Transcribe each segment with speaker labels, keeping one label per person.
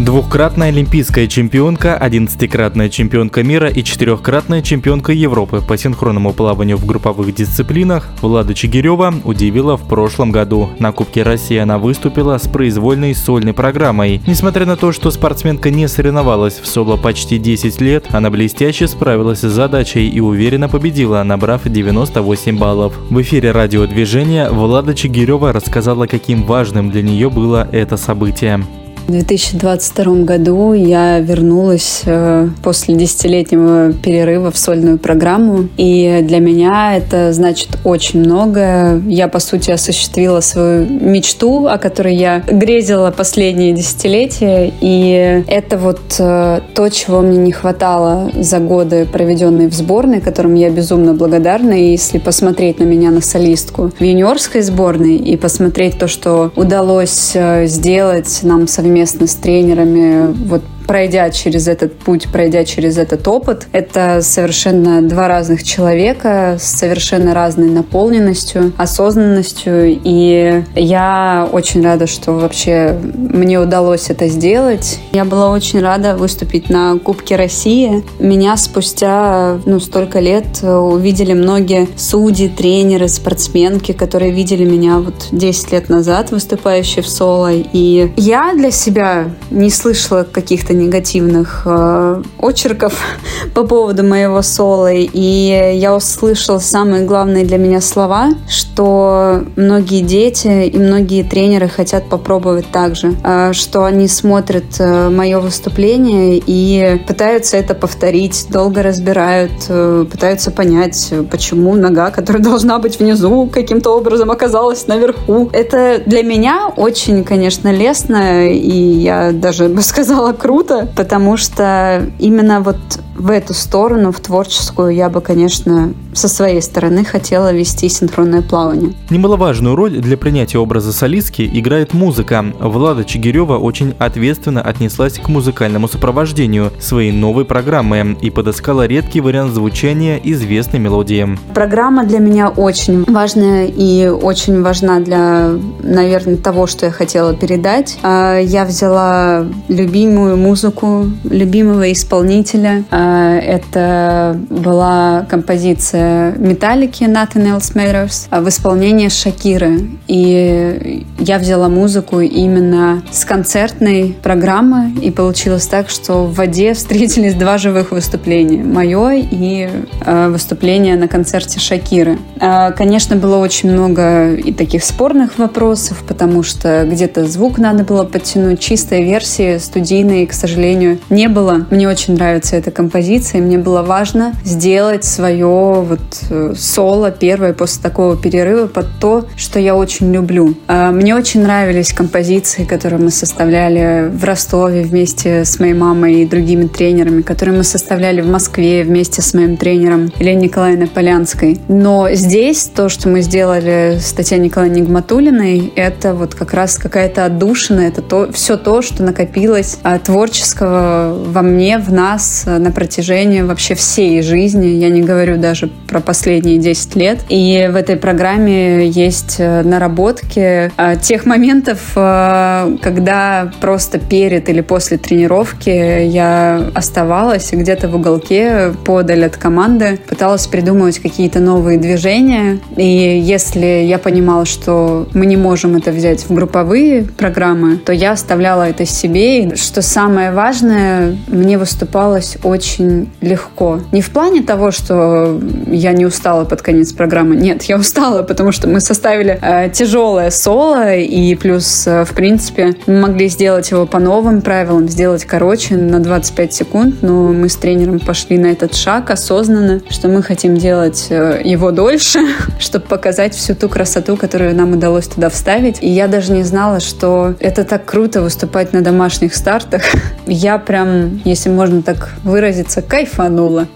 Speaker 1: Двухкратная олимпийская чемпионка, одиннадцатикратная чемпионка мира и четырехкратная чемпионка Европы по синхронному плаванию в групповых дисциплинах Влада Чигирева удивила в прошлом году. На Кубке России она выступила с произвольной сольной программой. Несмотря на то, что спортсменка не соревновалась в соло почти 10 лет, она блестяще справилась с задачей и уверенно победила, набрав 98 баллов. В эфире радиодвижения Влада Чигирева рассказала, каким важным для нее было это событие.
Speaker 2: В 2022 году я вернулась э, после десятилетнего перерыва в сольную программу, и для меня это значит очень многое. Я, по сути, осуществила свою мечту, о которой я грезила последние десятилетия, и это вот э, то, чего мне не хватало за годы, проведенные в сборной, которым я безумно благодарна, и если посмотреть на меня, на солистку в юниорской сборной, и посмотреть то, что удалось э, сделать нам совместно совместно с тренерами вот пройдя через этот путь, пройдя через этот опыт, это совершенно два разных человека с совершенно разной наполненностью, осознанностью. И я очень рада, что вообще мне удалось это сделать. Я была очень рада выступить на Кубке России. Меня спустя ну, столько лет увидели многие судьи, тренеры, спортсменки, которые видели меня вот 10 лет назад, выступающие в соло. И я для себя не слышала каких-то негативных э, очерков по поводу моего соло, и я услышала самые главные для меня слова, что многие дети и многие тренеры хотят попробовать так же, э, что они смотрят э, мое выступление и пытаются это повторить, долго разбирают, пытаются понять, почему нога, которая должна быть внизу, каким-то образом оказалась наверху. Это для меня очень, конечно, лестно, и я даже бы сказала круто, круто, потому что именно вот в эту сторону, в творческую, я бы, конечно, со своей стороны хотела вести синхронное плавание.
Speaker 1: Немаловажную роль для принятия образа солистки играет музыка. Влада Чигирева очень ответственно отнеслась к музыкальному сопровождению своей новой программы и подыскала редкий вариант звучания известной мелодии.
Speaker 2: Программа для меня очень важная и очень важна для, наверное, того, что я хотела передать. А, я взяла любимую музыку любимого исполнителя, а, это была композиция Металлики Nothing Else Matters в исполнении Шакиры. И я взяла музыку именно с концертной программы, и получилось так, что в воде встретились два живых выступления. Мое и э, выступление на концерте Шакиры. Э, конечно, было очень много и таких спорных вопросов, потому что где-то звук надо было подтянуть. Чистой версии студийной, к сожалению, не было. Мне очень нравится эта композиция композиции. Мне было важно сделать свое вот э, соло первое после такого перерыва под то, что я очень люблю. А, мне очень нравились композиции, которые мы составляли в Ростове вместе с моей мамой и другими тренерами, которые мы составляли в Москве вместе с моим тренером Еленой Николаевной Полянской. Но здесь то, что мы сделали с Татьяной Николаевной Нигматулиной, это вот как раз какая-то отдушина, это то, все то, что накопилось а, творческого во мне, в нас на протяжении вообще всей жизни. Я не говорю даже про последние 10 лет. И в этой программе есть э, наработки э, тех моментов, э, когда просто перед или после тренировки я оставалась где-то в уголке подаль от команды, пыталась придумывать какие-то новые движения. И если я понимала, что мы не можем это взять в групповые программы, то я оставляла это себе. И что самое важное, мне выступалось очень легко. Не в плане того, что я не устала под конец программы. Нет, я устала, потому что мы составили э, тяжелое соло, и плюс, э, в принципе, мы могли сделать его по новым правилам, сделать короче на 25 секунд, но мы с тренером пошли на этот шаг осознанно, что мы хотим делать э, его дольше, чтобы показать всю ту красоту, которую нам удалось туда вставить. И я даже не знала, что это так круто выступать на домашних стартах. Я прям, если можно так выразиться, кайфанула.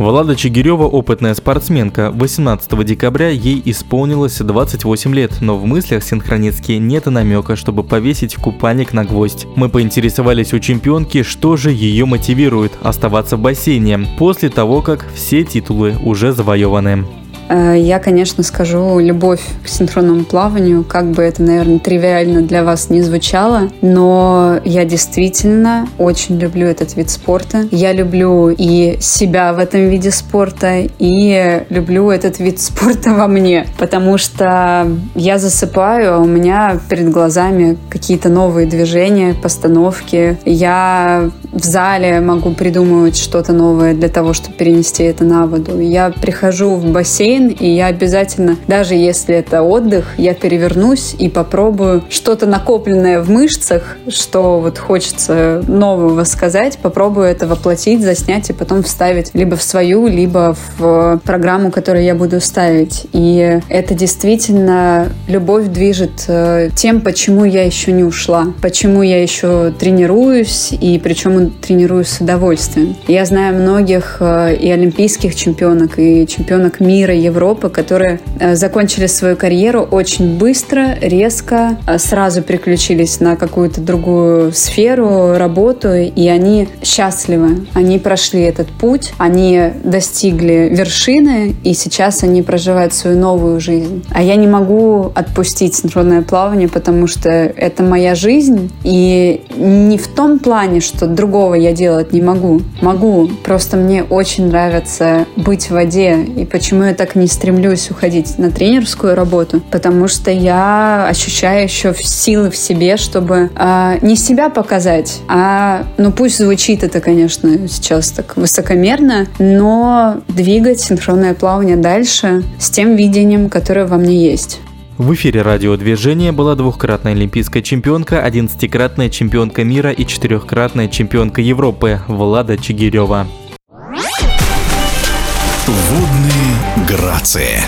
Speaker 1: Влада Чигирева – опытная спортсменка. 18 декабря ей исполнилось 28 лет, но в мыслях синхронистки нет намека, чтобы повесить купальник на гвоздь. Мы поинтересовались у чемпионки, что же ее мотивирует оставаться в бассейне после того, как все титулы уже завоеваны.
Speaker 2: Э, я, конечно, скажу любовь к синхронному плаванию, как бы это, наверное, тривиально для вас не звучало, но я действительно очень люблю этот вид спорта. Я люблю и себя в этом виде спорта, и люблю этот вид спорта во мне, потому что я засыпаю, а у меня перед глазами какие-то новые движения, постановки. Я в зале могу придумывать что-то новое для того, чтобы перенести это на воду. Я прихожу в бассейн, и я обязательно, даже если это отдых, я перевернусь и попробую что-то накопленное в мышцах, что вот хочется нового сказать, попробую это воплотить, заснять и потом вставить либо в свою, либо в программу, которую я буду ставить. И это действительно любовь движет э, тем, почему я еще не ушла, почему я еще тренируюсь, и причем тренируюсь с удовольствием. Я знаю многих э, и олимпийских чемпионок, и чемпионок мира, Европы, которые э, закончили свою карьеру очень быстро, резко, сразу переключились на какую-то другую сферу, работу, и они счастливы. Они прошли этот путь, они достигли вершины, и сейчас они проживают свою новую жизнь. А я не могу отпустить синхронное плавание, потому что это моя жизнь, и не в том плане, что другого я делать не могу. Могу, просто мне очень нравится быть в воде, и почему я так не стремлюсь уходить на тренерскую работу, потому что я ощущаю еще силы в себе, чтобы э, не себя показать, а, ну пусть звучит это, конечно, сейчас так высокомерно, но двигать синхронное плавание дальше с тем видением, которое во мне есть.
Speaker 1: В эфире радиодвижения была двухкратная олимпийская чемпионка, одиннадцатикратная чемпионка мира и четырехкратная чемпионка Европы Влада Чигирева.
Speaker 3: Водные грации.